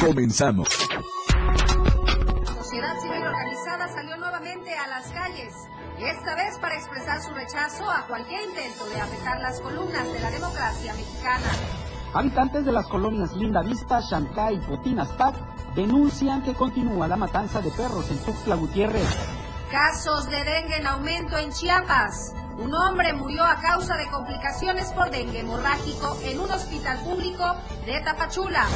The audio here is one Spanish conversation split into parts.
Comenzamos. La sociedad civil organizada salió nuevamente a las calles, esta vez para expresar su rechazo a cualquier intento de afectar las columnas de la democracia mexicana. Habitantes de las colonias Linda Vista, Chancay y Potinas Pac denuncian que continúa la matanza de perros en Tuxtla Gutiérrez. Casos de dengue en aumento en Chiapas. Un hombre murió a causa de complicaciones por dengue hemorrágico en un hospital público de Tapachula.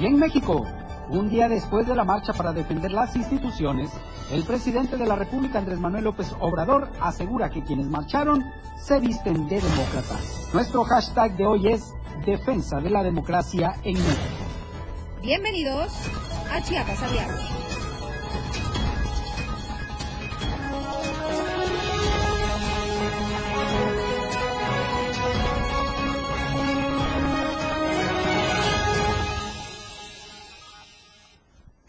Y en México, un día después de la marcha para defender las instituciones, el presidente de la República, Andrés Manuel López Obrador, asegura que quienes marcharon se visten de demócratas. Nuestro hashtag de hoy es Defensa de la Democracia en México. Bienvenidos a Chiapas a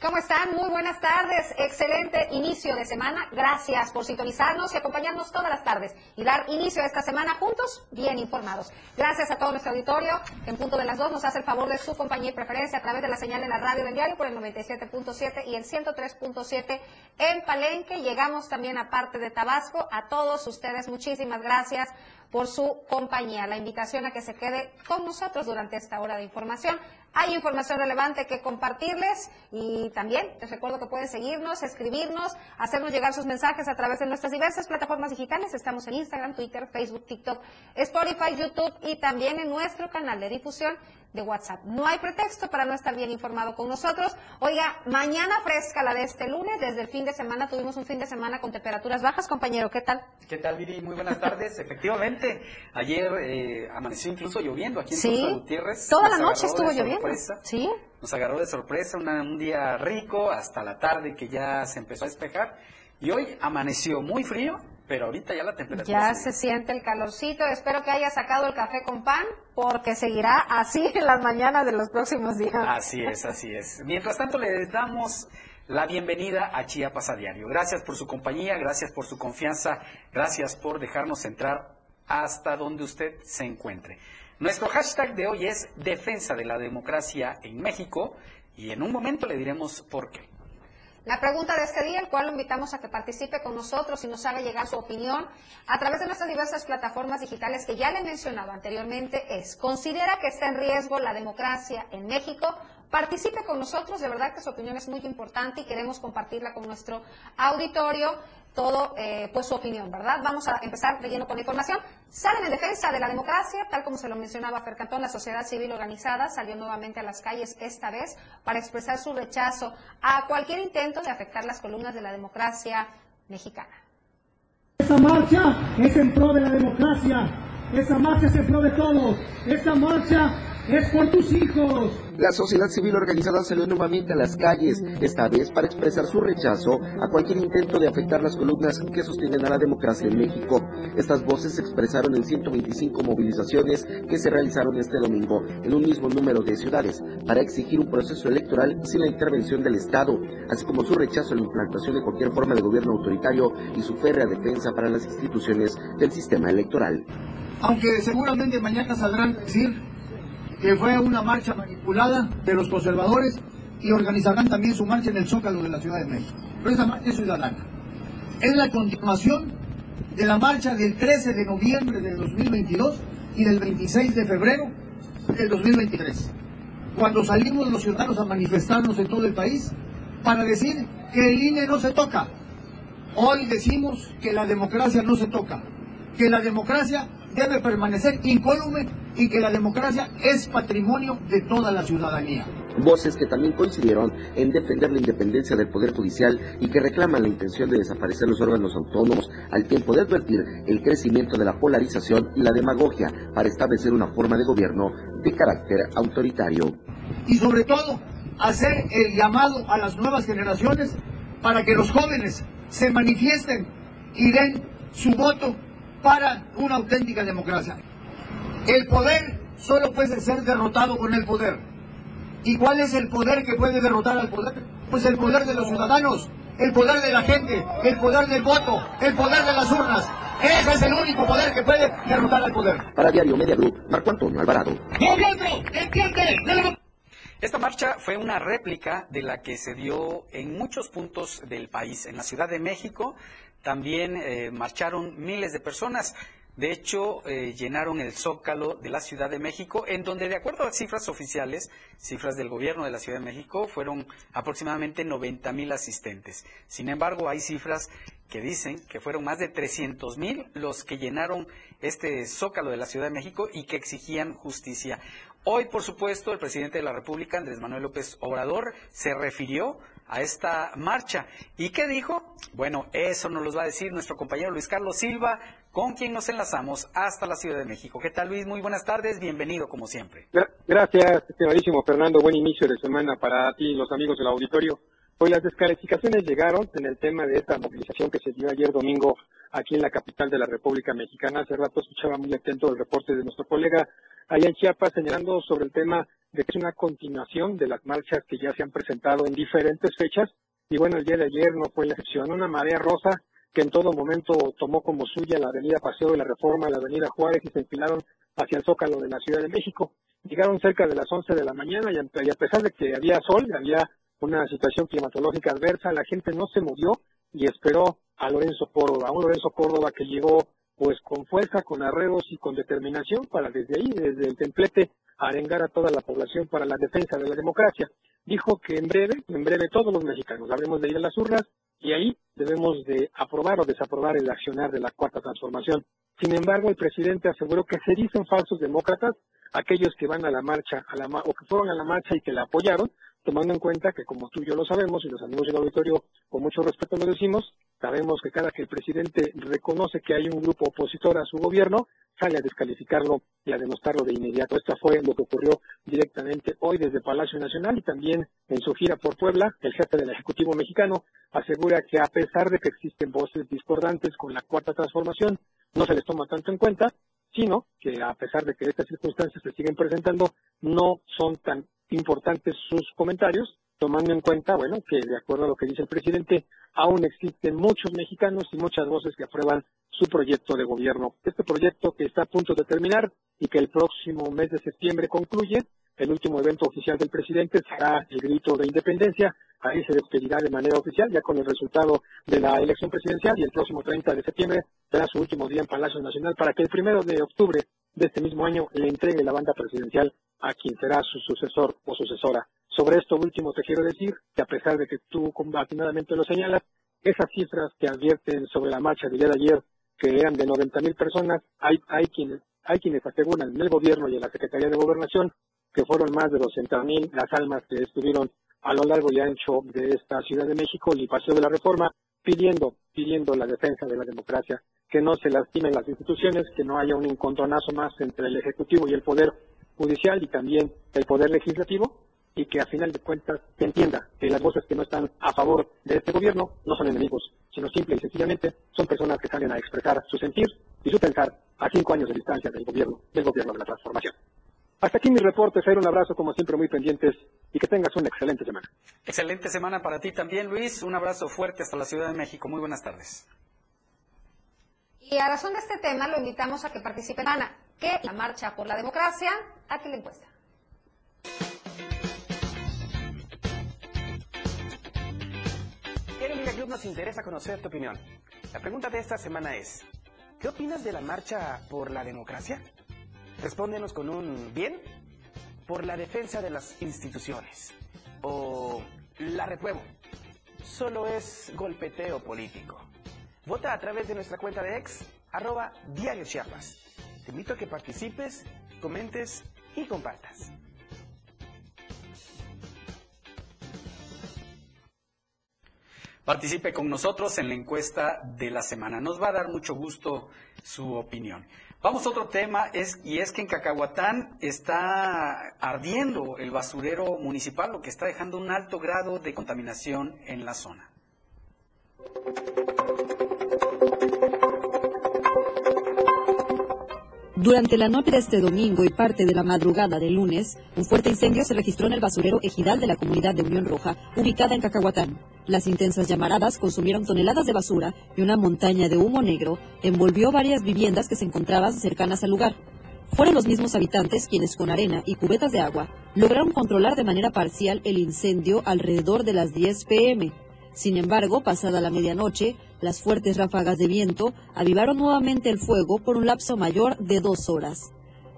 ¿Cómo están? Muy buenas tardes. Excelente inicio de semana. Gracias por sintonizarnos y acompañarnos todas las tardes y dar inicio a esta semana juntos, bien informados. Gracias a todo nuestro auditorio en punto de las dos nos hace el favor de su compañía y preferencia a través de la señal de la radio del diario por el 97.7 y el 103.7 en Palenque. Llegamos también a parte de Tabasco. A todos ustedes, muchísimas gracias por su compañía. La invitación a que se quede con nosotros durante esta hora de información. Hay información relevante que compartirles y también les recuerdo que pueden seguirnos, escribirnos, hacernos llegar sus mensajes a través de nuestras diversas plataformas digitales. Estamos en Instagram, Twitter, Facebook, TikTok, Spotify, YouTube y también en nuestro canal de difusión de WhatsApp. No hay pretexto para no estar bien informado con nosotros. Oiga, mañana fresca la de este lunes, desde el fin de semana tuvimos un fin de semana con temperaturas bajas, compañero, ¿qué tal? ¿Qué tal, Viri? Muy buenas tardes. Efectivamente, ayer eh, amaneció incluso lloviendo aquí en Sí, Tuxtla Gutiérrez. toda la noche estuvo lloviendo. Sí. Nos agarró de sorpresa una- un día rico hasta la tarde que ya se empezó a despejar. Y hoy amaneció muy frío, pero ahorita ya la temperatura Ya se siente el calorcito. Espero que haya sacado el café con pan, porque seguirá así en las mañanas de los próximos días. Así es, así es. Mientras tanto, le damos la bienvenida a Chiapas a Diario. Gracias por su compañía, gracias por su confianza, gracias por dejarnos entrar hasta donde usted se encuentre. Nuestro hashtag de hoy es Defensa de la Democracia en México y en un momento le diremos por qué. La pregunta de este día, el cual lo invitamos a que participe con nosotros y nos haga llegar su opinión a través de nuestras diversas plataformas digitales que ya le he mencionado anteriormente, es, ¿considera que está en riesgo la democracia en México? Participe con nosotros, de verdad que su opinión es muy importante y queremos compartirla con nuestro auditorio, todo eh, pues su opinión, ¿verdad? Vamos a empezar leyendo con la información. Salen en defensa de la democracia, tal como se lo mencionaba Fer Cantón, la sociedad civil organizada salió nuevamente a las calles esta vez para expresar su rechazo a cualquier intento de afectar las columnas de la democracia mexicana. Esta marcha es en pro de la democracia. Esta marcha es en pro de todos. Esta marcha es por tus hijos. La sociedad civil organizada salió nuevamente a las calles, esta vez para expresar su rechazo a cualquier intento de afectar las columnas que sostienen a la democracia en México. Estas voces se expresaron en 125 movilizaciones que se realizaron este domingo en un mismo número de ciudades para exigir un proceso electoral sin la intervención del Estado, así como su rechazo a la implantación de cualquier forma de gobierno autoritario y su férrea defensa para las instituciones del sistema electoral. Aunque seguramente mañana saldrán a decir que fue una marcha manipulada de los conservadores y organizarán también su marcha en el Zócalo de la Ciudad de México. Pero esa marcha es ciudadana. Es la continuación de la marcha del 13 de noviembre del 2022 y del 26 de febrero del 2023, cuando salimos los ciudadanos a manifestarnos en todo el país para decir que el INE no se toca. Hoy decimos que la democracia no se toca, que la democracia debe permanecer incólume y que la democracia es patrimonio de toda la ciudadanía. Voces que también coincidieron en defender la independencia del Poder Judicial y que reclaman la intención de desaparecer los órganos autónomos, al tiempo de advertir el crecimiento de la polarización y la demagogia para establecer una forma de gobierno de carácter autoritario. Y sobre todo, hacer el llamado a las nuevas generaciones para que los jóvenes se manifiesten y den su voto para una auténtica democracia. El poder solo puede ser derrotado con el poder. ¿Y cuál es el poder que puede derrotar al poder? Pues el poder de los ciudadanos, el poder de la gente, el poder del voto, el poder de las urnas. Ese es el único poder que puede derrotar al poder. Para Diario Media Group, Marco Antonio Alvarado. ¡Nosotros, entiende, Esta marcha fue una réplica de la que se dio en muchos puntos del país. En la Ciudad de México también eh, marcharon miles de personas. De hecho, eh, llenaron el zócalo de la Ciudad de México, en donde, de acuerdo a cifras oficiales, cifras del gobierno de la Ciudad de México, fueron aproximadamente 90 mil asistentes. Sin embargo, hay cifras que dicen que fueron más de 300 mil los que llenaron este zócalo de la Ciudad de México y que exigían justicia. Hoy, por supuesto, el presidente de la República, Andrés Manuel López Obrador, se refirió a esta marcha. ¿Y qué dijo? Bueno, eso nos lo va a decir nuestro compañero Luis Carlos Silva, con quien nos enlazamos hasta la Ciudad de México. ¿Qué tal, Luis? Muy buenas tardes, bienvenido como siempre. Gracias, estimadísimo Fernando. Buen inicio de semana para ti y los amigos del auditorio. Hoy las descalificaciones llegaron en el tema de esta movilización que se dio ayer domingo aquí en la capital de la República Mexicana. Hace rato escuchaba muy atento el reporte de nuestro colega allá en Chiapas señalando sobre el tema de que es una continuación de las marchas que ya se han presentado en diferentes fechas. Y bueno, el día de ayer no fue la excepción. Una marea rosa que en todo momento tomó como suya la avenida Paseo de la Reforma, la avenida Juárez y se enfilaron hacia el Zócalo de la Ciudad de México. Llegaron cerca de las 11 de la mañana y a pesar de que había sol, había una situación climatológica adversa, la gente no se movió y esperó a Lorenzo Córdoba, un Lorenzo Córdoba que llegó pues con fuerza, con arreglos y con determinación para desde ahí, desde el templete, arengar a toda la población para la defensa de la democracia. Dijo que en breve, en breve todos los mexicanos habremos de ir a las urnas y ahí debemos de aprobar o desaprobar el accionar de la cuarta transformación. Sin embargo, el presidente aseguró que se dicen falsos demócratas aquellos que van a la marcha a la, o que fueron a la marcha y que la apoyaron, tomando en cuenta que como tú y yo lo sabemos y los amigos del auditorio con mucho respeto lo decimos, sabemos que cada que el presidente reconoce que hay un grupo opositor a su gobierno, sale a descalificarlo y a demostrarlo de inmediato. Esto fue lo que ocurrió directamente hoy desde Palacio Nacional y también en su gira por Puebla, el jefe del Ejecutivo mexicano asegura que a pesar de que existen voces discordantes con la cuarta transformación, no se les toma tanto en cuenta, sino que a pesar de que estas circunstancias se siguen presentando, no son tan importantes sus comentarios, tomando en cuenta, bueno, que de acuerdo a lo que dice el presidente, aún existen muchos mexicanos y muchas voces que aprueban su proyecto de gobierno. Este proyecto que está a punto de terminar y que el próximo mes de septiembre concluye, el último evento oficial del presidente será el grito de independencia. Ahí se despedirá de manera oficial, ya con el resultado de la elección presidencial, y el próximo 30 de septiembre será su último día en Palacio Nacional para que el primero de octubre de este mismo año le entregue la banda presidencial a quien será su sucesor o sucesora. Sobre esto último te quiero decir que a pesar de que tú combatinadamente lo señalas, esas cifras que advierten sobre la marcha del día de ayer, que eran de 90 mil personas, hay, hay, quienes, hay quienes aseguran en el gobierno y en la Secretaría de Gobernación que fueron más de 200 mil las almas que estuvieron a lo largo y ancho de esta Ciudad de México y Paseo de la Reforma pidiendo, pidiendo la defensa de la democracia, que no se lastimen las instituciones, que no haya un encontronazo más entre el Ejecutivo y el Poder Judicial y también el Poder Legislativo, y que a final de cuentas se entienda que las voces que no están a favor de este gobierno no son enemigos, sino simple y sencillamente son personas que salen a expresar su sentir y su pensar a cinco años de distancia del gobierno, del gobierno de la transformación. Hasta aquí mi reporte, Fer, un abrazo como siempre muy pendientes y que tengas una excelente semana. Excelente semana para ti también, Luis. Un abrazo fuerte hasta la Ciudad de México. Muy buenas tardes. Y a razón de este tema lo invitamos a que participe Ana, que la marcha por la democracia, a que le encuesta. En el Club nos interesa conocer tu opinión. La pregunta de esta semana es, ¿qué opinas de la marcha por la democracia? Respóndenos con un bien por la defensa de las instituciones. O la repruebo. Solo es golpeteo político. Vota a través de nuestra cuenta de ex, arroba Diario Chiapas. Te invito a que participes, comentes y compartas. Participe con nosotros en la encuesta de la semana. Nos va a dar mucho gusto su opinión. Vamos a otro tema, es, y es que en Cacahuatán está ardiendo el basurero municipal, lo que está dejando un alto grado de contaminación en la zona. Durante la noche de este domingo y parte de la madrugada del lunes, un fuerte incendio se registró en el basurero ejidal de la comunidad de Unión Roja, ubicada en Cacahuatán. Las intensas llamaradas consumieron toneladas de basura y una montaña de humo negro envolvió varias viviendas que se encontraban cercanas al lugar. fueron los mismos habitantes quienes con arena y cubetas de agua lograron controlar de manera parcial el incendio alrededor de las 10 pm. Sin embargo, pasada la medianoche, las fuertes ráfagas de viento avivaron nuevamente el fuego por un lapso mayor de dos horas.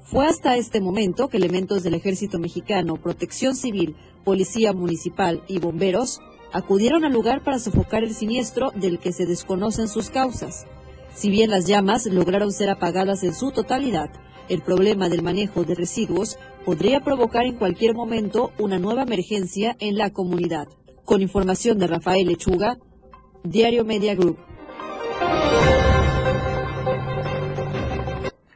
Fue hasta este momento que elementos del Ejército Mexicano, Protección Civil, Policía Municipal y bomberos acudieron al lugar para sofocar el siniestro del que se desconocen sus causas. Si bien las llamas lograron ser apagadas en su totalidad, el problema del manejo de residuos podría provocar en cualquier momento una nueva emergencia en la comunidad. Con información de Rafael Lechuga, Diario Media Group.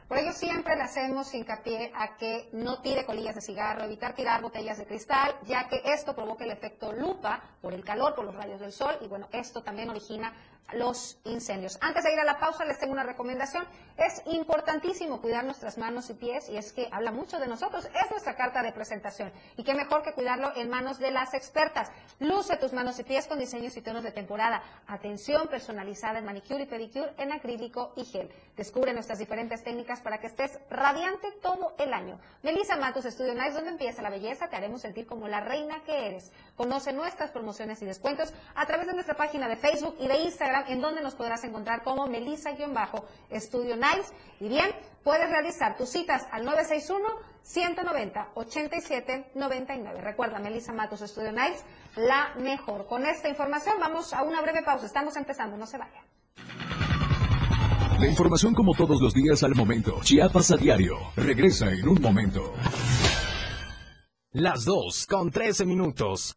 Por ello siempre le hacemos hincapié a que no tire colillas de cigarro, evitar tirar botellas de cristal, ya que esto provoca el efecto lupa por el calor, por los rayos del sol y bueno, esto también origina los incendios. Antes de ir a la pausa, les tengo una recomendación. Es importantísimo cuidar nuestras manos y pies y es que habla mucho de nosotros. Es nuestra carta de presentación. Y qué mejor que cuidarlo en manos de las expertas. Luce tus manos y pies con diseños y tonos de temporada. Atención personalizada en manicure y pedicure en acrílico y gel. Descubre nuestras diferentes técnicas para que estés radiante todo el año. Melissa Matos Estudio Nice, donde empieza la belleza, te haremos sentir como la reina que eres. Conoce nuestras promociones y descuentos a través de nuestra página de Facebook y de Instagram en donde nos podrás encontrar como Melissa-Estudio Nice. Y bien, puedes realizar tus citas al 961-190-8799. Recuerda, Melissa Matos Estudio Nice, la mejor. Con esta información vamos a una breve pausa. Estamos empezando, no se vayan. La información como todos los días al momento. Chiapas a diario. Regresa en un momento. Las 2 con 13 minutos.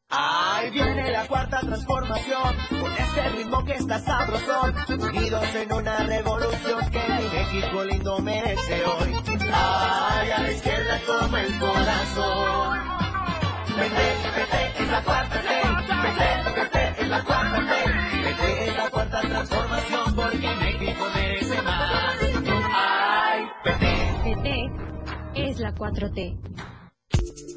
Viene la cuarta transformación, con este ritmo que está sabrosón, unidos en una revolución que mi México lindo merece hoy. Ay, a la izquierda como el corazón. Vete, vete, en la cuarta T, vete, vete, en la cuarta T, vete en la cuarta transformación porque México merece más. Ay, vete. PT es la 4T.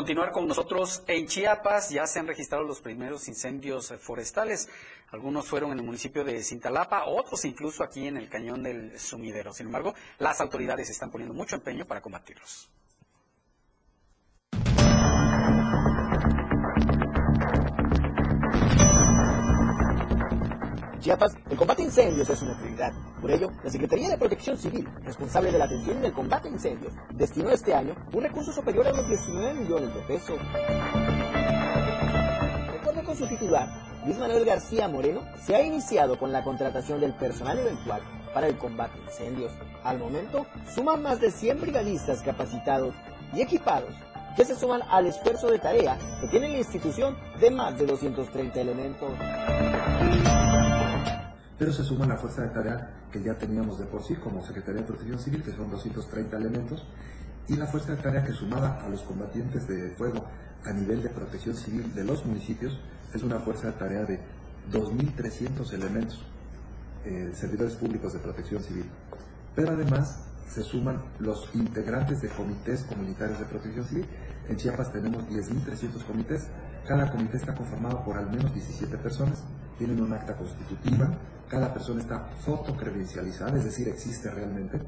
Continuar con nosotros. En Chiapas ya se han registrado los primeros incendios forestales. Algunos fueron en el municipio de Cintalapa, otros incluso aquí en el cañón del Sumidero. Sin embargo, las autoridades están poniendo mucho empeño para combatirlos. Chiapas, el combate a incendios es una prioridad. Por ello, la Secretaría de Protección Civil, responsable de la atención del combate a incendios, destinó este año un recurso superior a los 19 millones de pesos. De acuerdo con su titular, Luis Manuel García Moreno, se ha iniciado con la contratación del personal eventual para el combate a incendios. Al momento, suman más de 100 brigadistas capacitados y equipados que se suman al esfuerzo de tarea que tiene la institución de más de 230 elementos pero se suma la fuerza de tarea que ya teníamos de por sí como Secretaría de Protección Civil, que son 230 elementos, y la fuerza de tarea que sumaba a los combatientes de fuego a nivel de protección civil de los municipios es una fuerza de tarea de 2.300 elementos, eh, servidores públicos de protección civil. Pero además se suman los integrantes de comités comunitarios de protección civil. En Chiapas tenemos 10.300 comités. Cada comité está conformado por al menos 17 personas, tienen un acta constitutiva, cada persona está fotocredencializada, es decir, existe realmente,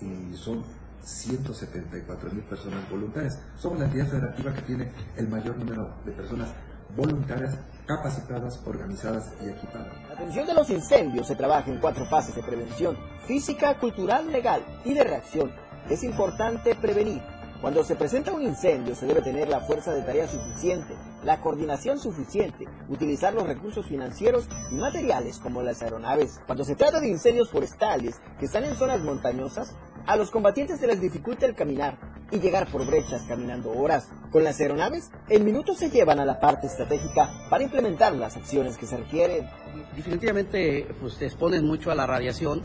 y son 174 mil personas voluntarias. Somos la entidad federativa que tiene el mayor número de personas voluntarias, capacitadas, organizadas y equipadas. La atención de los incendios se trabaja en cuatro fases de prevención, física, cultural, legal y de reacción. Es importante prevenir. Cuando se presenta un incendio se debe tener la fuerza de tarea suficiente, la coordinación suficiente, utilizar los recursos financieros y materiales como las aeronaves. Cuando se trata de incendios forestales que están en zonas montañosas, a los combatientes se les dificulta el caminar y llegar por brechas caminando horas. Con las aeronaves, en minutos se llevan a la parte estratégica para implementar las acciones que se requieren. Definitivamente, pues te expones mucho a la radiación.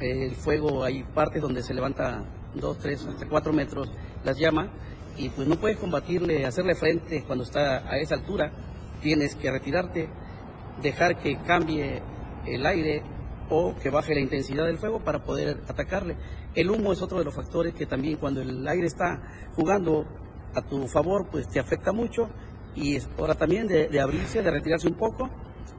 El fuego, hay partes donde se levanta 2, 3, hasta 4 metros las llamas y pues no puedes combatirle, hacerle frente cuando está a esa altura. Tienes que retirarte, dejar que cambie el aire o que baje la intensidad del fuego para poder atacarle. El humo es otro de los factores que también cuando el aire está jugando a tu favor, pues te afecta mucho y es hora también de, abrirse, de retirarse un poco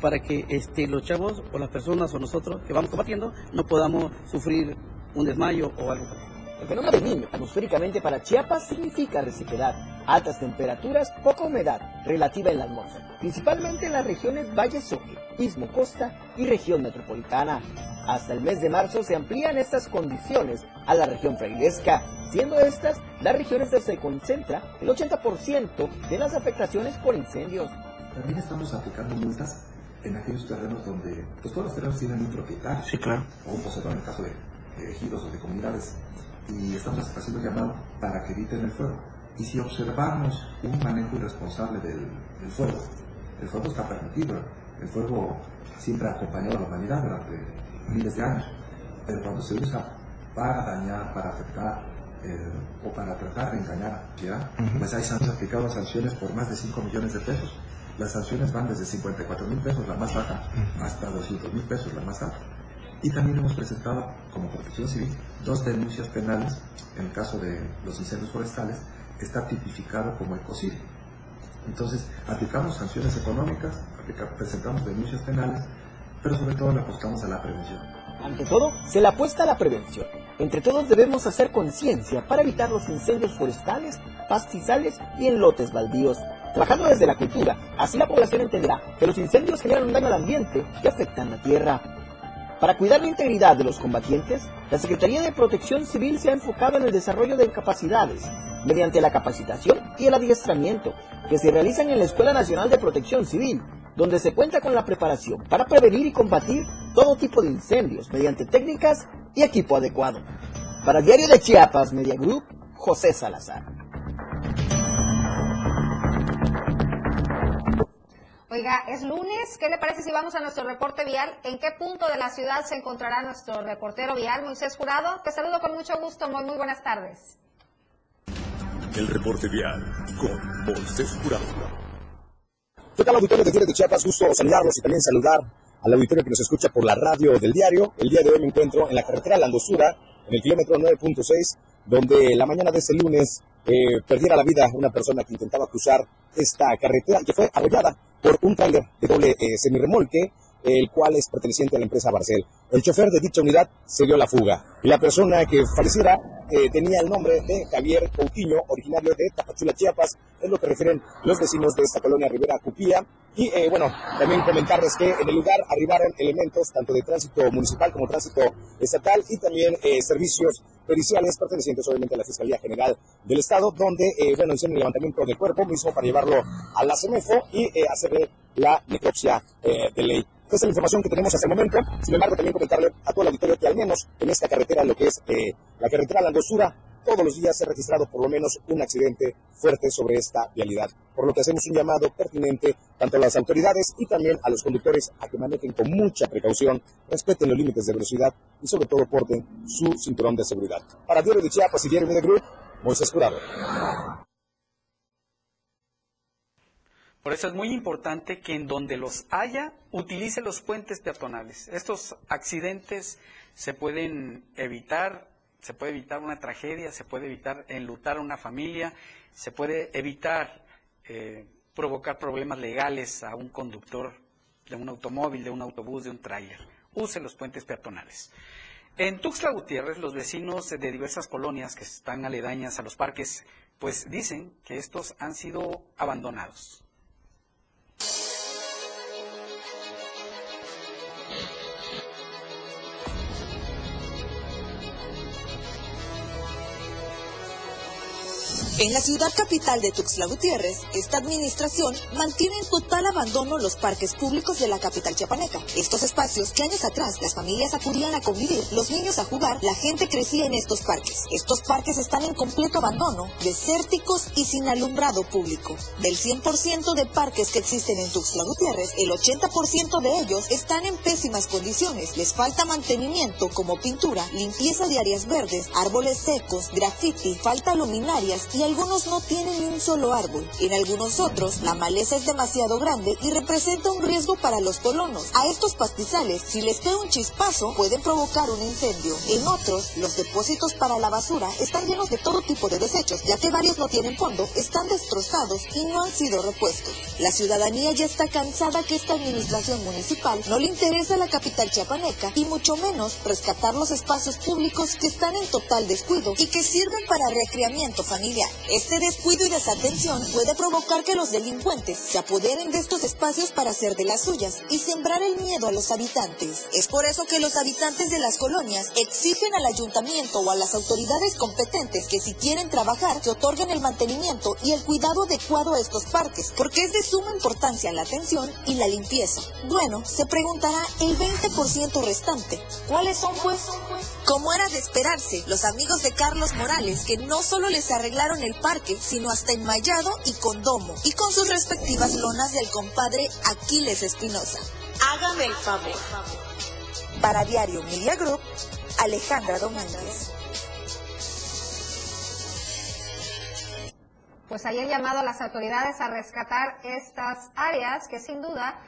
para que este, los chavos o las personas o nosotros que vamos combatiendo no podamos sufrir un desmayo o algo. El fenómeno del niño, atmosféricamente para Chiapas, significa resequedad, altas temperaturas, poca humedad relativa en la atmósfera, principalmente en las regiones Valle Soque, Istmo Costa y región metropolitana. Hasta el mes de marzo se amplían estas condiciones a la región frailesca, siendo estas las regiones donde se concentra el 80% de las afectaciones por incendios. También estamos aplicando multas en aquellos terrenos donde pues, todos los terrenos tienen un propietario. Sí, claro. O un poseedor en el caso de, de ejidos o de comunidades. Y estamos haciendo llamado para que eviten el fuego. Y si observamos un manejo irresponsable del, del fuego, el fuego está permitido. El fuego siempre ha acompañado a la humanidad durante miles de años. Pero cuando se usa para dañar, para afectar eh, o para tratar de engañar, ¿ya? pues hay sanciones aplicadas sanciones por más de 5 millones de pesos. Las sanciones van desde 54 mil pesos, la más baja, hasta 200 mil pesos, la más alta. Y también hemos presentado, como protección civil, dos denuncias penales. En el caso de los incendios forestales, está tipificado como ecocidio. Entonces, aplicamos sanciones económicas, presentamos denuncias penales, pero sobre todo le apostamos a la prevención. Ante todo, se le apuesta a la prevención. Entre todos debemos hacer conciencia para evitar los incendios forestales, pastizales y en lotes baldíos. Trabajando desde la cultura, así la población entenderá que los incendios generan un daño al ambiente y afectan la tierra. Para cuidar la integridad de los combatientes, la Secretaría de Protección Civil se ha enfocado en el desarrollo de capacidades, mediante la capacitación y el adiestramiento, que se realizan en la Escuela Nacional de Protección Civil, donde se cuenta con la preparación para prevenir y combatir todo tipo de incendios mediante técnicas y equipo adecuado. Para Diario de Chiapas Media Group, José Salazar. Oiga, es lunes. ¿Qué le parece si vamos a nuestro reporte vial? ¿En qué punto de la ciudad se encontrará nuestro reportero vial, Moisés Jurado? Te saludo con mucho gusto. Muy, muy buenas tardes. El reporte vial con Moisés Jurado. ¿Qué tal, auditorio de Diario de Chiapas? Gusto saludarlos y también saludar al auditorio que nos escucha por la radio del diario. El día de hoy me encuentro en la carretera Landosura, en el kilómetro 9.6, donde la mañana de este lunes eh, perdiera la vida una persona que intentaba cruzar esta carretera que fue arrollada por un tráiler de doble eh, semirremolque, el cual es perteneciente a la empresa Barcel. El chofer de dicha unidad se dio la fuga. La persona que falleciera eh, tenía el nombre de Javier Coutinho, originario de Tapachula, Chiapas, es lo que refieren los vecinos de esta colonia Rivera Cupía. Y eh, bueno, también comentarles que en el lugar arribaron elementos tanto de tránsito municipal como tránsito estatal y también eh, servicios periciales pertenecientes obviamente a la Fiscalía General del Estado, donde, eh, bueno, hicieron el levantamiento del cuerpo mismo para llevarlo a la CEMEFO y eh, hacerle la necropsia eh, de ley. Esta es la información que tenemos hasta el momento. Sin embargo, también comentarle a todo el auditorio que al menos en esta carretera, lo que es eh, la carretera Landosura, todos los días se ha registrado por lo menos un accidente fuerte sobre esta vialidad. Por lo que hacemos un llamado pertinente tanto a las autoridades y también a los conductores a que manejen con mucha precaución, respeten los límites de velocidad y sobre todo porten su cinturón de seguridad. Para Diario de Chiapas y Diario Media Group, Moisés Curado. Por eso es muy importante que en donde los haya, utilice los puentes peatonales. Estos accidentes se pueden evitar, se puede evitar una tragedia, se puede evitar enlutar a una familia, se puede evitar eh, provocar problemas legales a un conductor de un automóvil, de un autobús, de un tráiler. Use los puentes peatonales. En Tuxtla Gutiérrez, los vecinos de diversas colonias que están aledañas a los parques, pues dicen que estos han sido abandonados. En la ciudad capital de Tuxtla Gutiérrez, esta administración mantiene en total abandono los parques públicos de la capital chiapaneca. Estos espacios que años atrás las familias acudían a convivir, los niños a jugar, la gente crecía en estos parques. Estos parques están en completo abandono, desérticos y sin alumbrado público. Del 100% de parques que existen en Tuxtla Gutiérrez, el 80% de ellos están en pésimas condiciones. Les falta mantenimiento como pintura, limpieza de áreas verdes, árboles secos, graffiti, falta luminarias y algunos no tienen ni un solo árbol. En algunos otros, la maleza es demasiado grande y representa un riesgo para los colonos. A estos pastizales, si les cae un chispazo, pueden provocar un incendio. En otros, los depósitos para la basura están llenos de todo tipo de desechos, ya que varios no tienen fondo, están destrozados y no han sido repuestos. La ciudadanía ya está cansada que esta administración municipal no le interesa la capital chiapaneca y mucho menos rescatar los espacios públicos que están en total descuido y que sirven para recreamiento familiar. Este descuido y desatención puede provocar que los delincuentes se apoderen de estos espacios para hacer de las suyas y sembrar el miedo a los habitantes. Es por eso que los habitantes de las colonias exigen al ayuntamiento o a las autoridades competentes que si quieren trabajar se otorguen el mantenimiento y el cuidado adecuado a estos parques, porque es de suma importancia la atención y la limpieza. Bueno, se preguntará el 20% restante. ¿Cuáles son pues? Como era de esperarse, los amigos de Carlos Morales, que no solo les arreglaron el parque, sino hasta enmayado y con domo, y con sus respectivas lonas del compadre Aquiles Espinosa. Hágame el favor. Para Diario Media Group, Alejandra Domínguez. Pues ahí el llamado a las autoridades a rescatar estas áreas que sin duda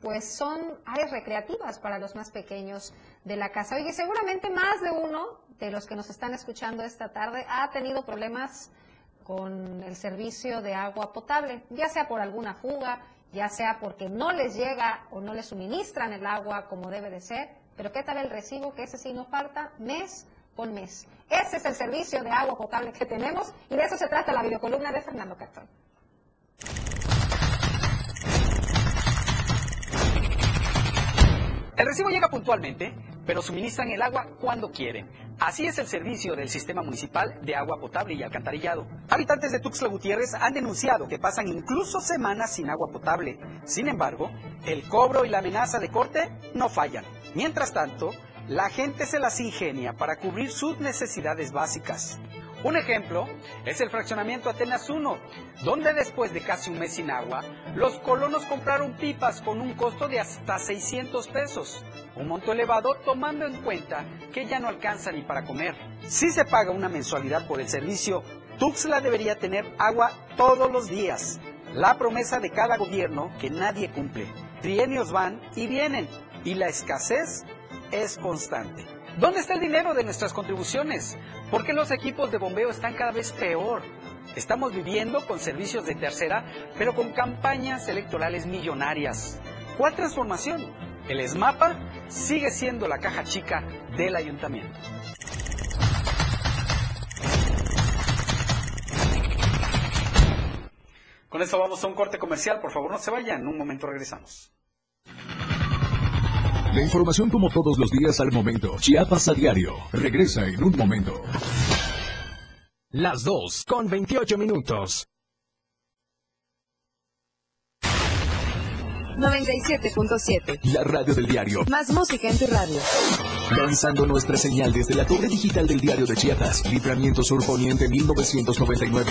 pues son áreas recreativas para los más pequeños de la casa. Oye, seguramente más de uno de los que nos están escuchando esta tarde ha tenido problemas con el servicio de agua potable, ya sea por alguna fuga, ya sea porque no les llega o no les suministran el agua como debe de ser, pero ¿qué tal el recibo que ese sí no falta mes con mes? Ese es el servicio de agua potable que tenemos y de eso se trata la videocolumna de Fernando Cartón. El recibo llega puntualmente, pero suministran el agua cuando quieren. Así es el servicio del Sistema Municipal de Agua Potable y Alcantarillado. Habitantes de Tuxtla Gutiérrez han denunciado que pasan incluso semanas sin agua potable. Sin embargo, el cobro y la amenaza de corte no fallan. Mientras tanto, la gente se las ingenia para cubrir sus necesidades básicas. Un ejemplo es el fraccionamiento Atenas 1, donde después de casi un mes sin agua, los colonos compraron pipas con un costo de hasta 600 pesos, un monto elevado tomando en cuenta que ya no alcanza ni para comer. Si se paga una mensualidad por el servicio, Tuxtla debería tener agua todos los días. La promesa de cada gobierno que nadie cumple. Trienios van y vienen y la escasez es constante. ¿Dónde está el dinero de nuestras contribuciones? ¿Por qué los equipos de bombeo están cada vez peor? Estamos viviendo con servicios de tercera, pero con campañas electorales millonarias. ¿Cuál transformación? El ESMAPA sigue siendo la caja chica del ayuntamiento. Con eso vamos a un corte comercial. Por favor, no se vayan. En un momento regresamos. La información como todos los días al momento. Chiapas a diario. Regresa en un momento. Las 2 con 28 minutos. 97.7. La radio del diario. Más música en tu radio. Lanzando nuestra señal desde la torre digital del diario de Chiapas. Libramiento Sur Poniente 1999.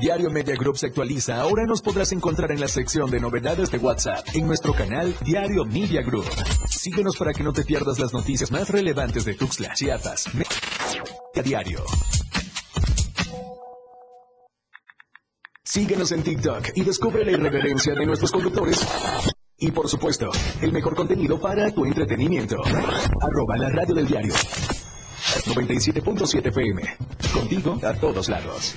Diario Media Group se actualiza. Ahora nos podrás encontrar en la sección de novedades de WhatsApp en nuestro canal Diario Media Group. Síguenos para que no te pierdas las noticias más relevantes de Tuxtla, Chiapas. Media Diario. Síguenos en TikTok y descubre la irreverencia de nuestros conductores. Y por supuesto, el mejor contenido para tu entretenimiento. Arroba la radio del diario. 97.7 FM. Contigo a todos lados.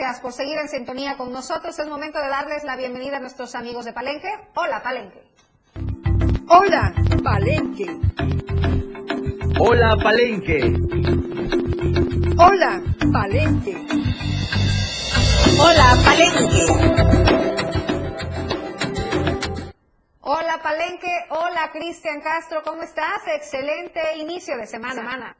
Gracias por seguir en sintonía con nosotros. Es momento de darles la bienvenida a nuestros amigos de Palenque. Hola, Palenque. Hola, Palenque. Hola, Palenque. Hola, Palenque. Hola, Palenque. Hola, Palenque. Hola, Cristian Castro. ¿Cómo estás? Excelente inicio de semana.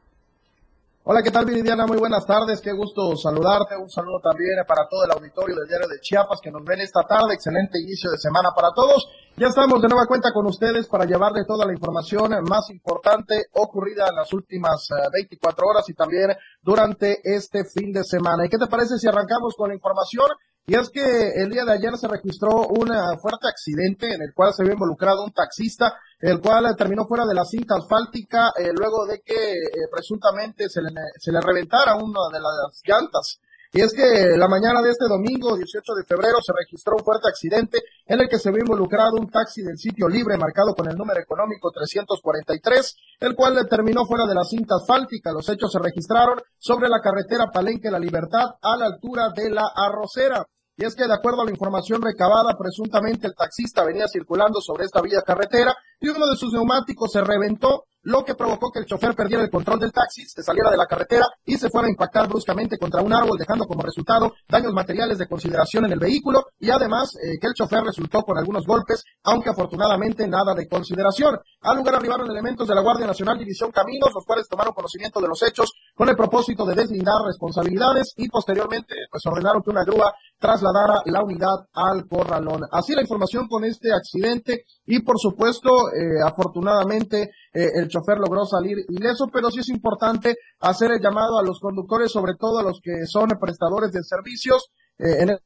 Hola, ¿qué tal Viridiana? Muy buenas tardes, qué gusto saludarte. Un saludo también para todo el auditorio del Diario de Chiapas que nos ven esta tarde. Excelente inicio de semana para todos. Ya estamos de nueva cuenta con ustedes para llevarles toda la información más importante ocurrida en las últimas 24 horas y también durante este fin de semana. ¿Y qué te parece si arrancamos con la información? Y es que el día de ayer se registró un fuerte accidente en el cual se vio involucrado un taxista, el cual terminó fuera de la cinta asfáltica eh, luego de que eh, presuntamente se le, se le reventara una de las llantas. Y es que la mañana de este domingo, 18 de febrero, se registró un fuerte accidente en el que se vio involucrado un taxi del sitio libre marcado con el número económico 343, el cual terminó fuera de la cinta asfáltica. Los hechos se registraron sobre la carretera Palenque La Libertad a la altura de la Arrocera. Y es que de acuerdo a la información recabada, presuntamente el taxista venía circulando sobre esta vía carretera y uno de sus neumáticos se reventó, lo que provocó que el chofer perdiera el control del taxi, se saliera de la carretera y se fuera a impactar bruscamente contra un árbol, dejando como resultado daños materiales de consideración en el vehículo y además eh, que el chofer resultó con algunos golpes, aunque afortunadamente nada de consideración. Al lugar arribaron elementos de la Guardia Nacional División Caminos, los cuales tomaron conocimiento de los hechos con el propósito de deslindar responsabilidades y posteriormente pues ordenaron que una grúa trasladara la unidad al corralón. Así la información con este accidente y por supuesto eh, afortunadamente eh, el chofer logró salir ileso, pero sí es importante hacer el llamado a los conductores, sobre todo a los que son prestadores de servicios, eh, en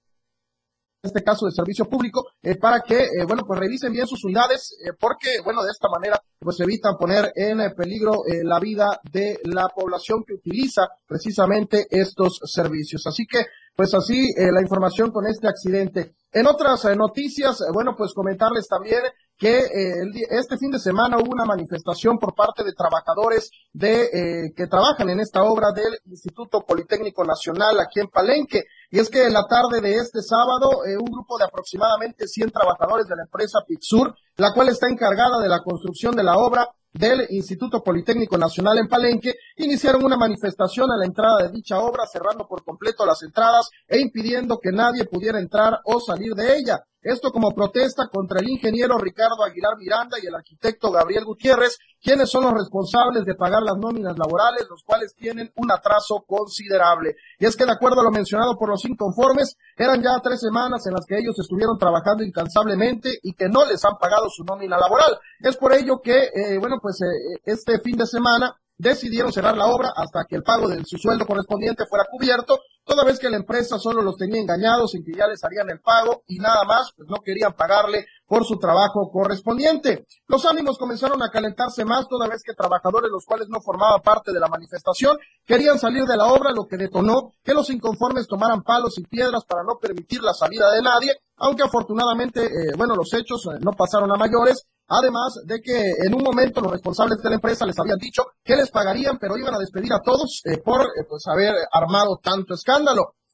este caso de servicio público, para que, bueno, pues revisen bien sus unidades, porque, bueno, de esta manera, pues evitan poner en peligro la vida de la población que utiliza precisamente estos servicios. Así que, pues así la información con este accidente. En otras noticias, bueno, pues comentarles también que eh, este fin de semana hubo una manifestación por parte de trabajadores de eh, que trabajan en esta obra del Instituto Politécnico Nacional aquí en Palenque. Y es que en la tarde de este sábado, eh, un grupo de aproximadamente 100 trabajadores de la empresa Pixur, la cual está encargada de la construcción de la obra, del Instituto Politécnico Nacional en Palenque iniciaron una manifestación a la entrada de dicha obra, cerrando por completo las entradas e impidiendo que nadie pudiera entrar o salir de ella. Esto como protesta contra el ingeniero Ricardo Aguilar Miranda y el arquitecto Gabriel Gutiérrez, quienes son los responsables de pagar las nóminas laborales, los cuales tienen un atraso considerable. Y es que de acuerdo a lo mencionado por los inconformes, eran ya tres semanas en las que ellos estuvieron trabajando incansablemente y que no les han pagado su nómina laboral. Es por ello que, eh, bueno, pues eh, este fin de semana decidieron cerrar la obra hasta que el pago de su sueldo correspondiente fuera cubierto, toda vez que la empresa solo los tenía engañados en que ya les harían el pago y nada más, pues no querían pagarle por su trabajo correspondiente. Los ánimos comenzaron a calentarse más toda vez que trabajadores los cuales no formaban parte de la manifestación querían salir de la obra, lo que detonó que los inconformes tomaran palos y piedras para no permitir la salida de nadie, aunque afortunadamente, eh, bueno, los hechos eh, no pasaron a mayores Además de que en un momento los responsables de la empresa les habían dicho que les pagarían, pero iban a despedir a todos eh, por eh, pues haber armado tanto escándalo.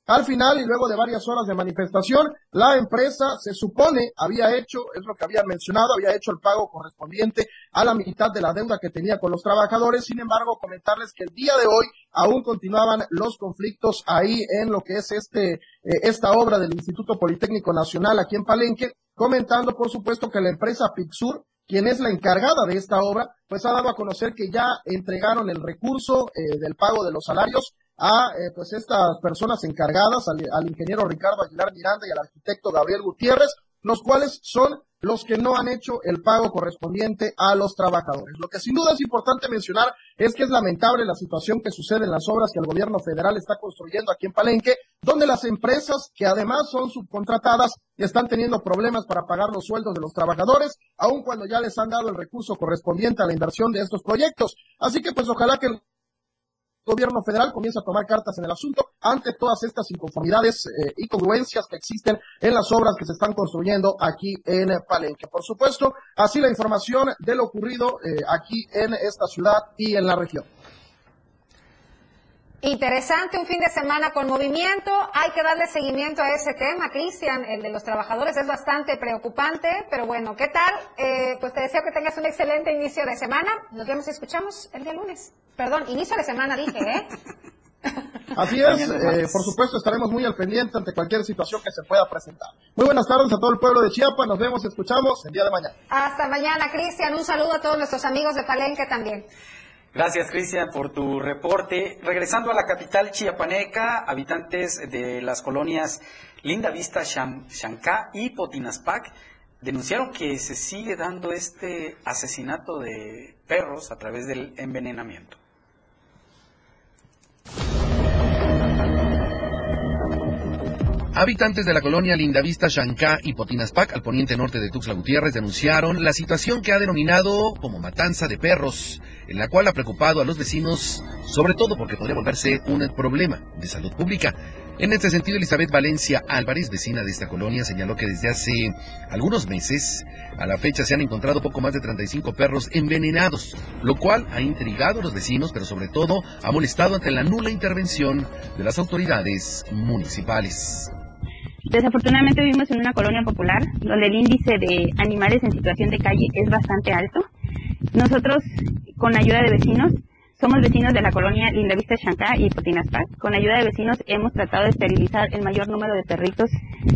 Al final y luego de varias horas de manifestación, la empresa se supone había hecho, es lo que había mencionado, había hecho el pago correspondiente a la mitad de la deuda que tenía con los trabajadores. Sin embargo, comentarles que el día de hoy aún continuaban los conflictos ahí en lo que es este, eh, esta obra del Instituto Politécnico Nacional aquí en Palenque, comentando por supuesto que la empresa Pixur quien es la encargada de esta obra, pues ha dado a conocer que ya entregaron el recurso eh, del pago de los salarios a eh, pues estas personas encargadas, al, ingeniero Ricardo Aguilar Miranda y al arquitecto Gabriel Gutiérrez, los cuales son los que no han hecho el pago correspondiente a los trabajadores. Lo que sin duda es importante mencionar es que es lamentable la situación que sucede en las obras que el gobierno federal está construyendo aquí en Palenque, donde las empresas que además son subcontratadas están teniendo problemas para pagar los sueldos de los trabajadores, aun cuando ya les han dado el recurso correspondiente a la inversión de estos proyectos. Así que pues ojalá que gobierno federal comienza a tomar cartas en el asunto ante todas estas inconformidades eh, y congruencias que existen en las obras que se están construyendo aquí en Palenque. Por supuesto, así la información de lo ocurrido eh, aquí en esta ciudad y en la región. Interesante, un fin de semana con movimiento. Hay que darle seguimiento a ese tema, Cristian, el de los trabajadores es bastante preocupante, pero bueno, ¿qué tal? Eh, pues te deseo que tengas un excelente inicio de semana. Nos vemos y escuchamos el día lunes. Perdón, inicio de semana dije, ¿eh? Así es, eh, por supuesto estaremos muy al pendiente ante cualquier situación que se pueda presentar. Muy buenas tardes a todo el pueblo de Chiapas, nos vemos y escuchamos el día de mañana. Hasta mañana, Cristian, un saludo a todos nuestros amigos de Palenque también. Gracias, Cristian, por tu reporte. Regresando a la capital chiapaneca, habitantes de las colonias Linda Vista, Xancá y Potinaspac denunciaron que se sigue dando este asesinato de perros a través del envenenamiento. Habitantes de la colonia Lindavista, Chancá y Potinaspac, al poniente norte de Tuxtla Gutiérrez, denunciaron la situación que ha denominado como matanza de perros, en la cual ha preocupado a los vecinos, sobre todo porque podría volverse un problema de salud pública. En este sentido, Elizabeth Valencia Álvarez, vecina de esta colonia, señaló que desde hace algunos meses a la fecha se han encontrado poco más de 35 perros envenenados, lo cual ha intrigado a los vecinos, pero sobre todo ha molestado ante la nula intervención de las autoridades municipales. Desafortunadamente vivimos en una colonia popular donde el índice de animales en situación de calle es bastante alto. Nosotros, con ayuda de vecinos, somos vecinos de la colonia Lindavista Chancá y Potinaspac. Con ayuda de vecinos hemos tratado de esterilizar el mayor número de perritos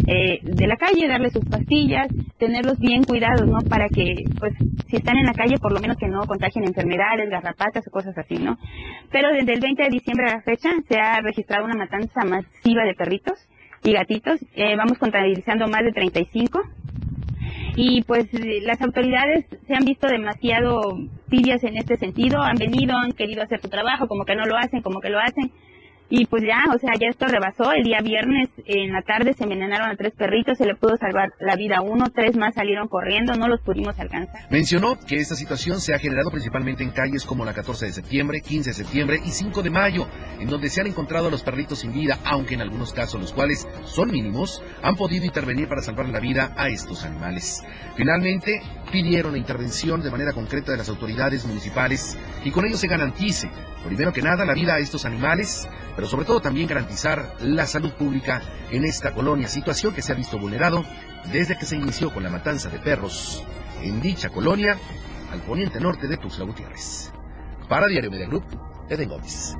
eh, de la calle, darles sus pastillas, tenerlos bien cuidados, ¿no? Para que, pues, si están en la calle, por lo menos que no contagien enfermedades, garrapatas o cosas así, ¿no? Pero desde el 20 de diciembre a la fecha se ha registrado una matanza masiva de perritos y gatitos. Eh, vamos contabilizando más de 35 y pues las autoridades se han visto demasiado tibias en este sentido, han venido, han querido hacer su trabajo, como que no lo hacen, como que lo hacen, y pues ya, o sea, ya esto rebasó. El día viernes en la tarde se envenenaron a tres perritos, se le pudo salvar la vida a uno, tres más salieron corriendo, no los pudimos alcanzar. Mencionó que esta situación se ha generado principalmente en calles como la 14 de septiembre, 15 de septiembre y 5 de mayo, en donde se han encontrado los perritos sin vida, aunque en algunos casos, los cuales son mínimos, han podido intervenir para salvar la vida a estos animales. Finalmente, pidieron la intervención de manera concreta de las autoridades municipales y con ello se garantice, primero que nada, la vida a estos animales, pero sobre todo también garantizar la salud pública en esta colonia, situación que se ha visto vulnerado desde que se inició con la matanza de perros en dicha colonia al poniente norte de Tuxtla Gutiérrez. Para Diario Media Group, Eden Gómez.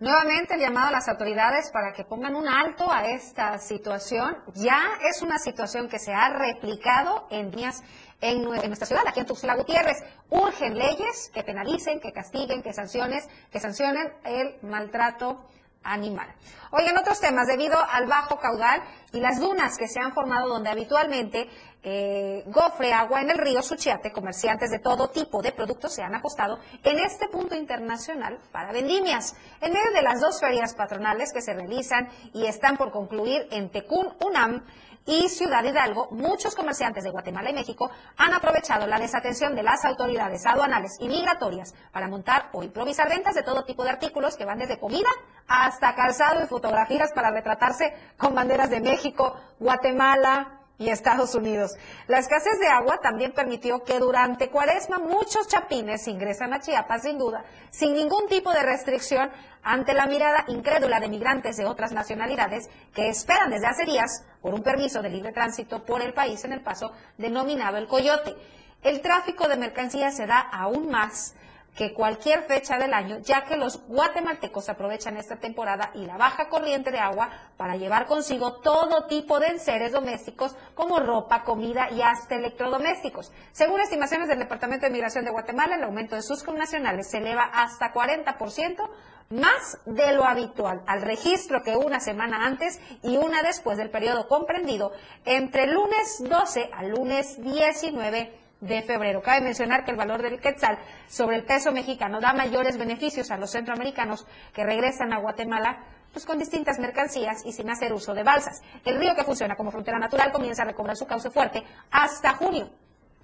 Nuevamente el llamado a las autoridades para que pongan un alto a esta situación. Ya es una situación que se ha replicado en días en, nuestra ciudad, aquí en Tuxtla Gutiérrez. Urgen leyes que penalicen, que castiguen, que sanciones, que sancionen el maltrato animal. Oigan, otros temas, debido al bajo caudal y las dunas que se han formado donde habitualmente eh, gofre agua en el río Suchiate, comerciantes de todo tipo de productos se han apostado en este punto internacional para vendimias. En medio de las dos ferias patronales que se realizan y están por concluir en Tecún, UNAM, y Ciudad Hidalgo, muchos comerciantes de Guatemala y México han aprovechado la desatención de las autoridades aduanales y migratorias para montar o improvisar ventas de todo tipo de artículos que van desde comida hasta calzado y fotografías para retratarse con banderas de México, Guatemala, y Estados Unidos. La escasez de agua también permitió que durante cuaresma muchos chapines ingresan a Chiapas sin duda, sin ningún tipo de restricción ante la mirada incrédula de migrantes de otras nacionalidades que esperan desde hace días por un permiso de libre tránsito por el país en el paso denominado el Coyote. El tráfico de mercancías se da aún más que cualquier fecha del año, ya que los guatemaltecos aprovechan esta temporada y la baja corriente de agua para llevar consigo todo tipo de enseres domésticos como ropa, comida y hasta electrodomésticos. Según estimaciones del Departamento de Migración de Guatemala, el aumento de sus connacionales se eleva hasta 40% más de lo habitual al registro que una semana antes y una después del periodo comprendido entre lunes 12 al lunes 19 de febrero. Cabe mencionar que el valor del quetzal sobre el peso mexicano da mayores beneficios a los centroamericanos que regresan a Guatemala pues con distintas mercancías y sin hacer uso de balsas. El río que funciona como frontera natural comienza a recobrar su cauce fuerte hasta junio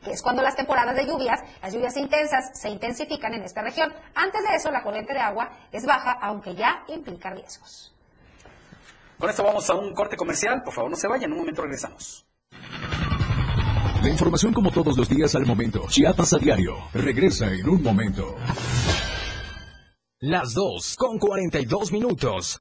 que es cuando las temporadas de lluvias, las lluvias intensas, se intensifican en esta región. Antes de eso, la corriente de agua es baja, aunque ya implica riesgos. Con esto vamos a un corte comercial. Por favor, no se vayan. En un momento regresamos. La información como todos los días al momento. Chiapas a diario. Regresa en un momento. Las 2 con 42 minutos.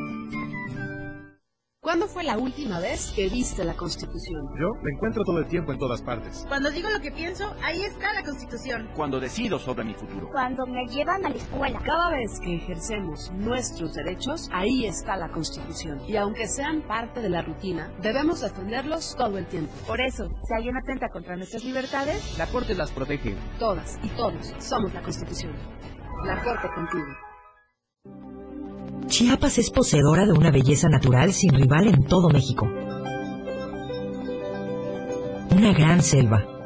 ¿Cuándo fue la última vez que viste la Constitución? Yo la encuentro todo el tiempo en todas partes. Cuando digo lo que pienso, ahí está la Constitución. Cuando decido sobre mi futuro. Cuando me llevan a la escuela. Cada vez que ejercemos nuestros derechos, ahí está la Constitución. Y aunque sean parte de la rutina, debemos defenderlos todo el tiempo. Por eso, si alguien atenta contra nuestras libertades, la Corte las protege. Todas y todos somos la Constitución. La Corte contigo. Chiapas es poseedora de una belleza natural sin rival en todo México. Una gran selva,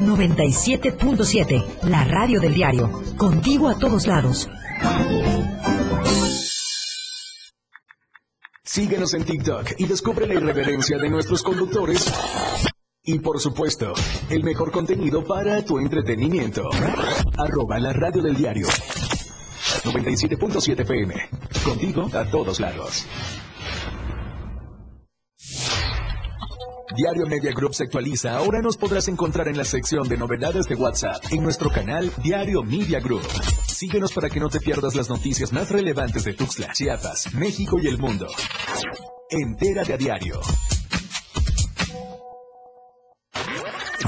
97.7, la radio del diario. Contigo a todos lados. Síguenos en TikTok y descubre la irreverencia de nuestros conductores. Y por supuesto, el mejor contenido para tu entretenimiento. Arroba la radio del diario. 97.7 PM. Contigo a todos lados. Diario Media Group se actualiza. Ahora nos podrás encontrar en la sección de novedades de WhatsApp en nuestro canal Diario Media Group. Síguenos para que no te pierdas las noticias más relevantes de Tuxtla, Chiapas, México y el mundo. Entérate a diario.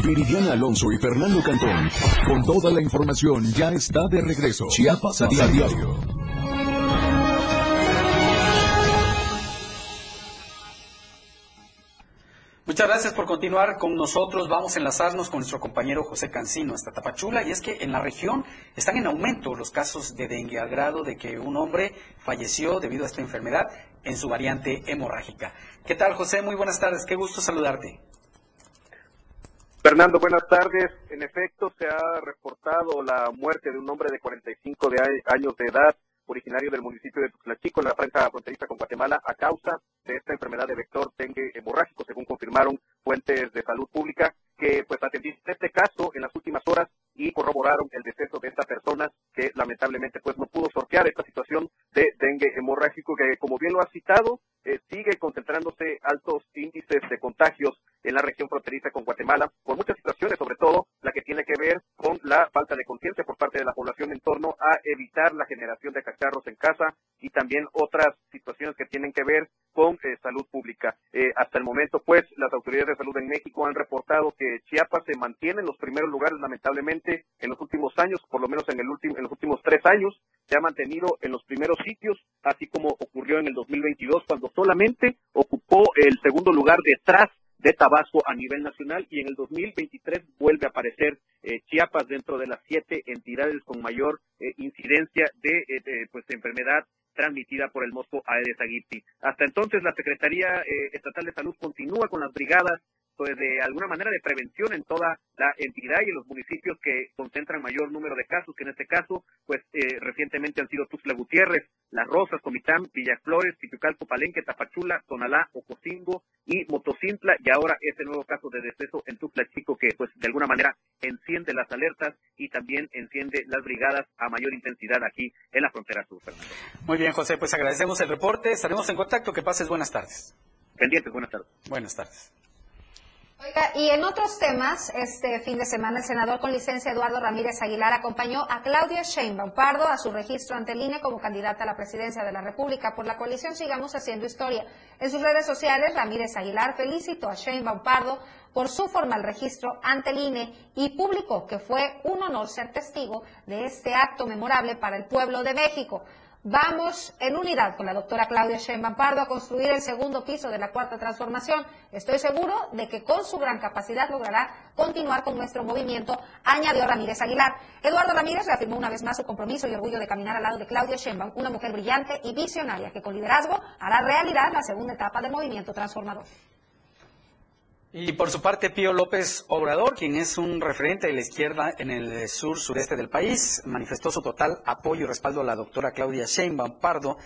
Viridiana Alonso y Fernando Cantón. Con toda la información ya está de regreso. Chiapas a diario. Muchas gracias por continuar con nosotros. Vamos a enlazarnos con nuestro compañero José Cancino hasta Tapachula. Y es que en la región están en aumento los casos de dengue al grado de que un hombre falleció debido a esta enfermedad en su variante hemorrágica. ¿Qué tal, José? Muy buenas tardes. Qué gusto saludarte. Fernando, buenas tardes. En efecto, se ha reportado la muerte de un hombre de 45 de años de edad, originario del municipio de Tuxtlachico, en la franja fronteriza con Guatemala, a causa de esta enfermedad de vector dengue hemorrágico, según confirmaron fuentes de salud pública que pues atendieron este caso en las últimas horas y corroboraron el deceso de esta persona que lamentablemente pues no pudo sortear esta situación de dengue hemorrágico que como bien lo ha citado eh, sigue concentrándose altos índices de contagios en la región fronteriza con Guatemala por muchas situaciones sobre todo la que tiene que ver con la falta de conciencia por parte de la población en torno a evitar la generación de cacharros en casa y también otras situaciones que tienen que ver con eh, salud pública. Eh, hasta el momento, pues, las autoridades de salud en México han reportado que Chiapas se mantiene en los primeros lugares, lamentablemente, en los últimos años, por lo menos en, el último, en los últimos tres años, se ha mantenido en los primeros sitios, así como ocurrió en el 2022, cuando solamente ocupó el segundo lugar detrás de Tabasco a nivel nacional y en el 2023 vuelve a aparecer eh, Chiapas dentro de las siete entidades con mayor incidencia de, pues, de enfermedad transmitida por el mosco Aedes aegypti. Hasta entonces, la Secretaría eh, Estatal de Salud continúa con las brigadas pues, de alguna manera de prevención en toda la entidad y en los municipios que concentran mayor número de casos, que en este caso, pues eh, recientemente han sido Tuxtla Gutiérrez, Las Rosas, Comitán, Villaflores, Tipiucalco, Palenque, Tapachula, Tonalá, Ocosingo y Motocintla, y ahora este nuevo caso de deceso en Tuxtla Chico que pues de alguna manera enciende las alertas y también enciende las brigadas a mayor intensidad aquí en la frontera sur. Muy bien, José, pues agradecemos el reporte, estaremos en contacto, que pases buenas tardes. Pendientes, buenas tardes. Buenas tardes. Oiga, y en otros temas, este fin de semana el senador con licencia Eduardo Ramírez Aguilar acompañó a Claudia Sheinbaum Pardo a su registro ante el INE como candidata a la presidencia de la República por la coalición Sigamos Haciendo Historia. En sus redes sociales, Ramírez Aguilar felicitó a Sheinbaum Pardo por su formal registro ante el INE y publicó que fue un honor ser testigo de este acto memorable para el pueblo de México. Vamos en unidad con la doctora Claudia Sheinbaum Pardo a construir el segundo piso de la cuarta transformación. Estoy seguro de que con su gran capacidad logrará continuar con nuestro movimiento, añadió Ramírez Aguilar. Eduardo Ramírez reafirmó una vez más su compromiso y orgullo de caminar al lado de Claudia Sheinbaum, una mujer brillante y visionaria que con liderazgo hará realidad la segunda etapa del movimiento transformador. Y por su parte, Pío López Obrador, quien es un referente de la izquierda en el sur sureste del país, manifestó su total apoyo y respaldo a la doctora Claudia Sheinbaum Pardo,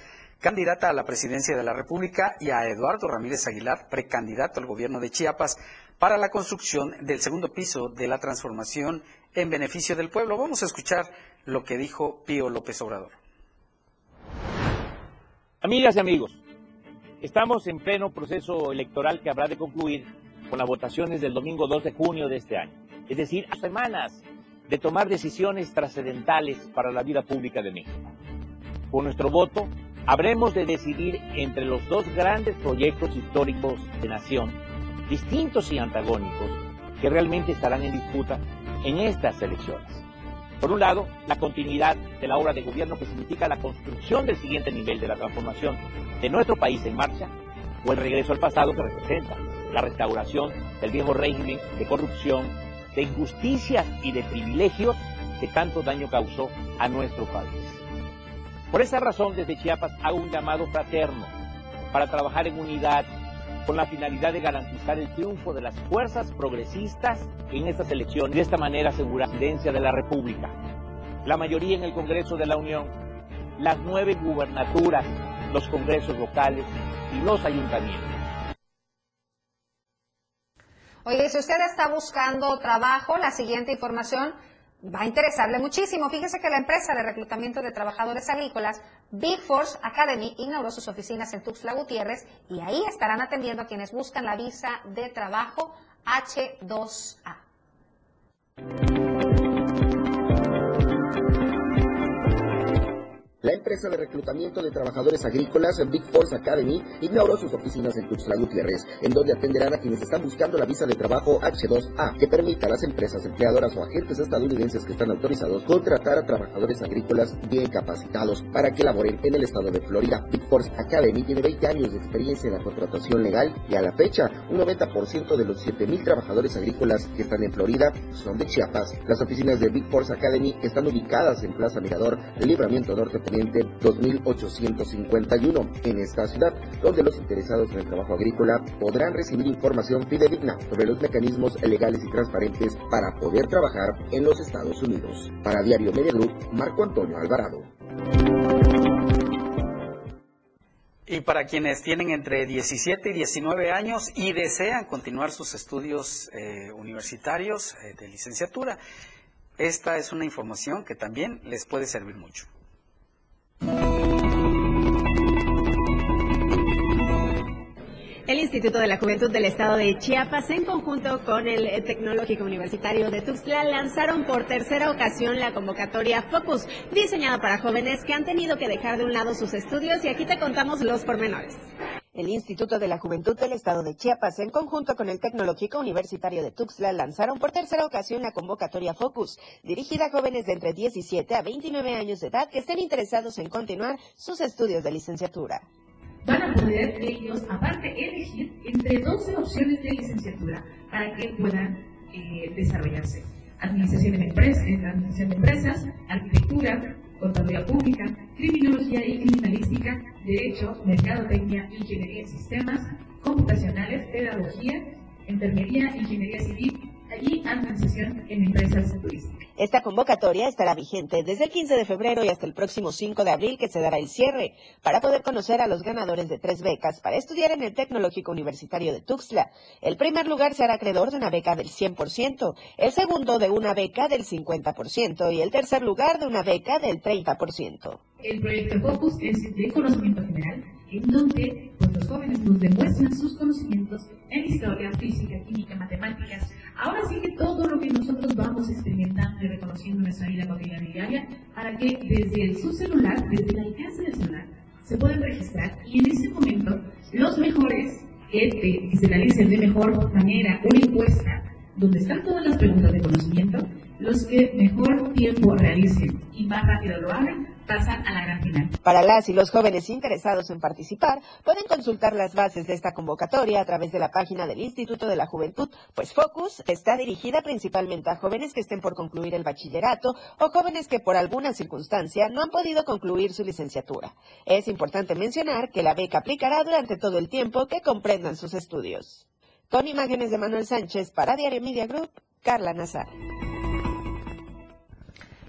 candidata a la presidencia de la República, y a Eduardo Ramírez Aguilar, precandidato al gobierno de Chiapas, para la construcción del segundo piso de la transformación en beneficio del pueblo. Vamos a escuchar lo que dijo Pío López Obrador. Amigas y amigos, estamos en pleno proceso electoral que habrá de concluir con las votaciones del domingo 2 de junio de este año. Es decir, a semanas de tomar decisiones trascendentales para la vida pública de México. Con nuestro voto, habremos de decidir entre los dos grandes proyectos históricos de nación, distintos y antagónicos, que realmente estarán en disputa en estas elecciones. Por un lado, la continuidad de la obra de gobierno que significa la construcción del siguiente nivel de la transformación de nuestro país en marcha, o el regreso al pasado que representa la restauración del viejo régimen de corrupción, de injusticia y de privilegios que tanto daño causó a nuestro país. Por esa razón, desde Chiapas hago un llamado fraterno para trabajar en unidad con la finalidad de garantizar el triunfo de las fuerzas progresistas en estas elecciones y de esta manera asegurar la presidencia de la República, la mayoría en el Congreso de la Unión, las nueve gubernaturas, los congresos locales y los ayuntamientos. Oye, si usted está buscando trabajo, la siguiente información va a interesarle muchísimo. Fíjese que la empresa de reclutamiento de trabajadores agrícolas Big Force Academy inauguró sus oficinas en Tuxtla Gutiérrez y ahí estarán atendiendo a quienes buscan la visa de trabajo H2A. La empresa de reclutamiento de trabajadores agrícolas Big Force Academy inauguró sus oficinas en Tuxtla Gutiérrez, en donde atenderán a quienes están buscando la visa de trabajo H2A, que permita a las empresas empleadoras o agentes estadounidenses que están autorizados contratar a trabajadores agrícolas bien capacitados para que laboren en el estado de Florida. Big Force Academy tiene 20 años de experiencia en la contratación legal y a la fecha un 90% de los 7.000 trabajadores agrícolas que están en Florida son de Chiapas. Las oficinas de Big Force Academy están ubicadas en Plaza Mirador Libramiento Norte Poniente 2851 en esta ciudad, donde los interesados en el trabajo agrícola podrán recibir información fidedigna sobre los mecanismos legales y transparentes para poder trabajar en los Estados Unidos. Para Diario Media Group, Marco Antonio Alvarado. Y para quienes tienen entre 17 y 19 años y desean continuar sus estudios eh, universitarios eh, de licenciatura, esta es una información que también les puede servir mucho. El Instituto de la Juventud del Estado de Chiapas, en conjunto con el Tecnológico Universitario de Tuxtla, lanzaron por tercera ocasión la convocatoria Focus, diseñada para jóvenes que han tenido que dejar de un lado sus estudios y aquí te contamos los pormenores. El Instituto de la Juventud del Estado de Chiapas, en conjunto con el Tecnológico Universitario de Tuxtla, lanzaron por tercera ocasión la convocatoria Focus, dirigida a jóvenes de entre 17 a 29 años de edad que estén interesados en continuar sus estudios de licenciatura van a poder ellos, aparte, elegir entre 12 opciones de licenciatura para que puedan eh, desarrollarse. Administración de, empresas, administración de empresas, arquitectura, contabilidad pública, criminología y criminalística, derecho, mercadotecnia, ingeniería en sistemas, computacionales, pedagogía, enfermería, ingeniería civil y administración en empresas turísticas. Esta convocatoria estará vigente desde el 15 de febrero y hasta el próximo 5 de abril que se dará el cierre para poder conocer a los ganadores de tres becas para estudiar en el Tecnológico Universitario de Tuxtla. El primer lugar será acreedor de una beca del 100%, el segundo de una beca del 50% y el tercer lugar de una beca del 30%. El proyecto Focus es de conocimiento general en donde pues, los jóvenes nos demuestran sus conocimientos en historia, física, química, matemáticas, Ahora sí que todo lo que nosotros vamos experimentando y reconociendo en nuestra vida cotidiana y diaria, para que desde su celular, desde el alcance del celular, se puedan registrar y en ese momento los mejores que, que se realicen de mejor manera una encuesta donde están todas las preguntas de conocimiento, los que mejor tiempo realicen y más rápido lo hagan, pasan a la gran final. Para las y los jóvenes interesados en participar, pueden consultar las bases de esta convocatoria a través de la página del Instituto de la Juventud, pues Focus está dirigida principalmente a jóvenes que estén por concluir el bachillerato o jóvenes que por alguna circunstancia no han podido concluir su licenciatura. Es importante mencionar que la beca aplicará durante todo el tiempo que comprendan sus estudios. Con imágenes de Manuel Sánchez para Diario Media Group, Carla Nazar.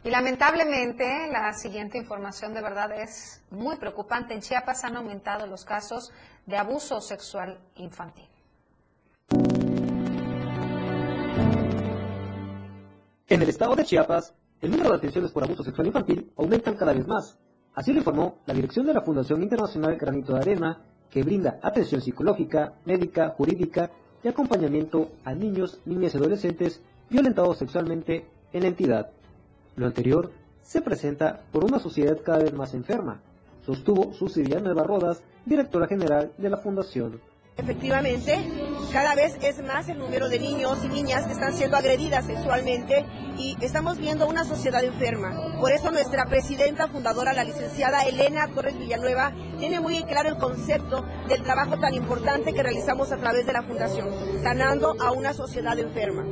Y lamentablemente la siguiente información de verdad es muy preocupante. En Chiapas han aumentado los casos de abuso sexual infantil. En el estado de Chiapas, el número de atenciones por abuso sexual infantil aumentan cada vez más. Así lo informó la dirección de la Fundación Internacional Granito de Arena, que brinda atención psicológica, médica, jurídica y acompañamiento a niños, niñas y adolescentes violentados sexualmente en la entidad. Lo anterior se presenta por una sociedad cada vez más enferma, sostuvo Susilia Nueva Rodas, directora general de la Fundación. Efectivamente, cada vez es más el número de niños y niñas que están siendo agredidas sexualmente y estamos viendo una sociedad enferma. Por eso nuestra presidenta fundadora, la licenciada Elena Torres Villanueva, tiene muy claro el concepto del trabajo tan importante que realizamos a través de la Fundación, sanando a una sociedad enferma.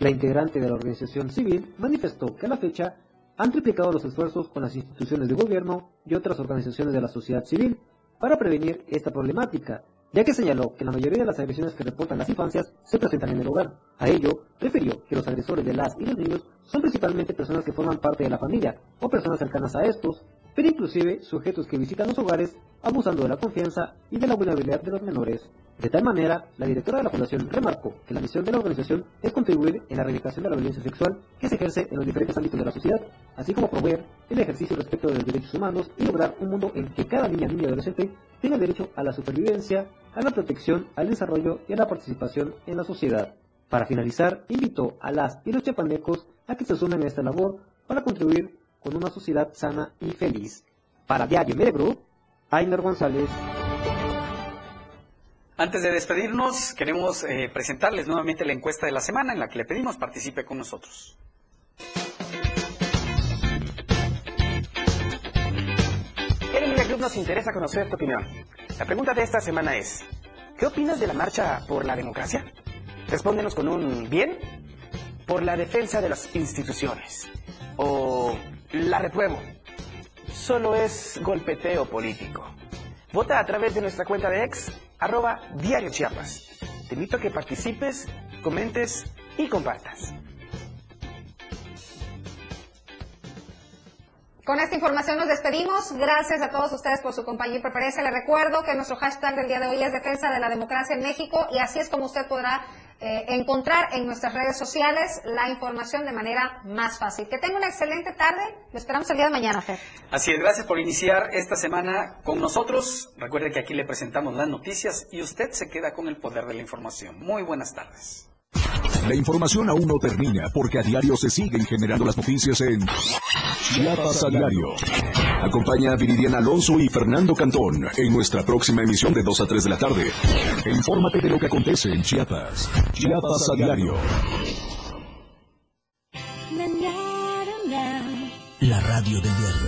La integrante de la organización civil manifestó que a la fecha han triplicado los esfuerzos con las instituciones de gobierno y otras organizaciones de la sociedad civil para prevenir esta problemática, ya que señaló que la mayoría de las agresiones que reportan las infancias se presentan en el hogar. A ello, refirió que los agresores de las y los niños son principalmente personas que forman parte de la familia o personas cercanas a estos, pero inclusive sujetos que visitan los hogares abusando de la confianza y de la vulnerabilidad de los menores. De tal manera, la directora de la Fundación remarcó que la misión de la organización es contribuir en la erradicación de la violencia sexual que se ejerce en los diferentes ámbitos de la sociedad, así como promover el ejercicio y respeto de los derechos humanos y lograr un mundo en que cada niña, niño y adolescente tenga derecho a la supervivencia, a la protección, al desarrollo y a la participación en la sociedad. Para finalizar, invitó a las y los chapanecos a que se sumen a esta labor para contribuir con una sociedad sana y feliz. Para Diario Group, Ainer González. Antes de despedirnos, queremos eh, presentarles nuevamente la encuesta de la semana en la que le pedimos participe con nosotros. En el Club nos interesa conocer tu opinión. La pregunta de esta semana es, ¿qué opinas de la marcha por la democracia? Respóndenos con un bien por la defensa de las instituciones o la repruebo. Solo es golpeteo político. Vota a través de nuestra cuenta de ex, arroba Diario Chiapas. Te invito a que participes, comentes y compartas. Con esta información nos despedimos. Gracias a todos ustedes por su compañía y preferencia. Les recuerdo que nuestro hashtag del día de hoy es Defensa de la Democracia en México y así es como usted podrá eh, encontrar en nuestras redes sociales la información de manera más fácil. Que tenga una excelente tarde. Lo esperamos el día de mañana, Fer. Así es, gracias por iniciar esta semana con nosotros. Recuerde que aquí le presentamos las noticias y usted se queda con el poder de la información. Muy buenas tardes. La información aún no termina porque a diario se siguen generando las noticias en Chiapas a diario. Acompaña a Viridiana Alonso y Fernando Cantón en nuestra próxima emisión de 2 a 3 de la tarde. E infórmate de lo que acontece en Chiapas. Chiapas a diario. La radio del diario.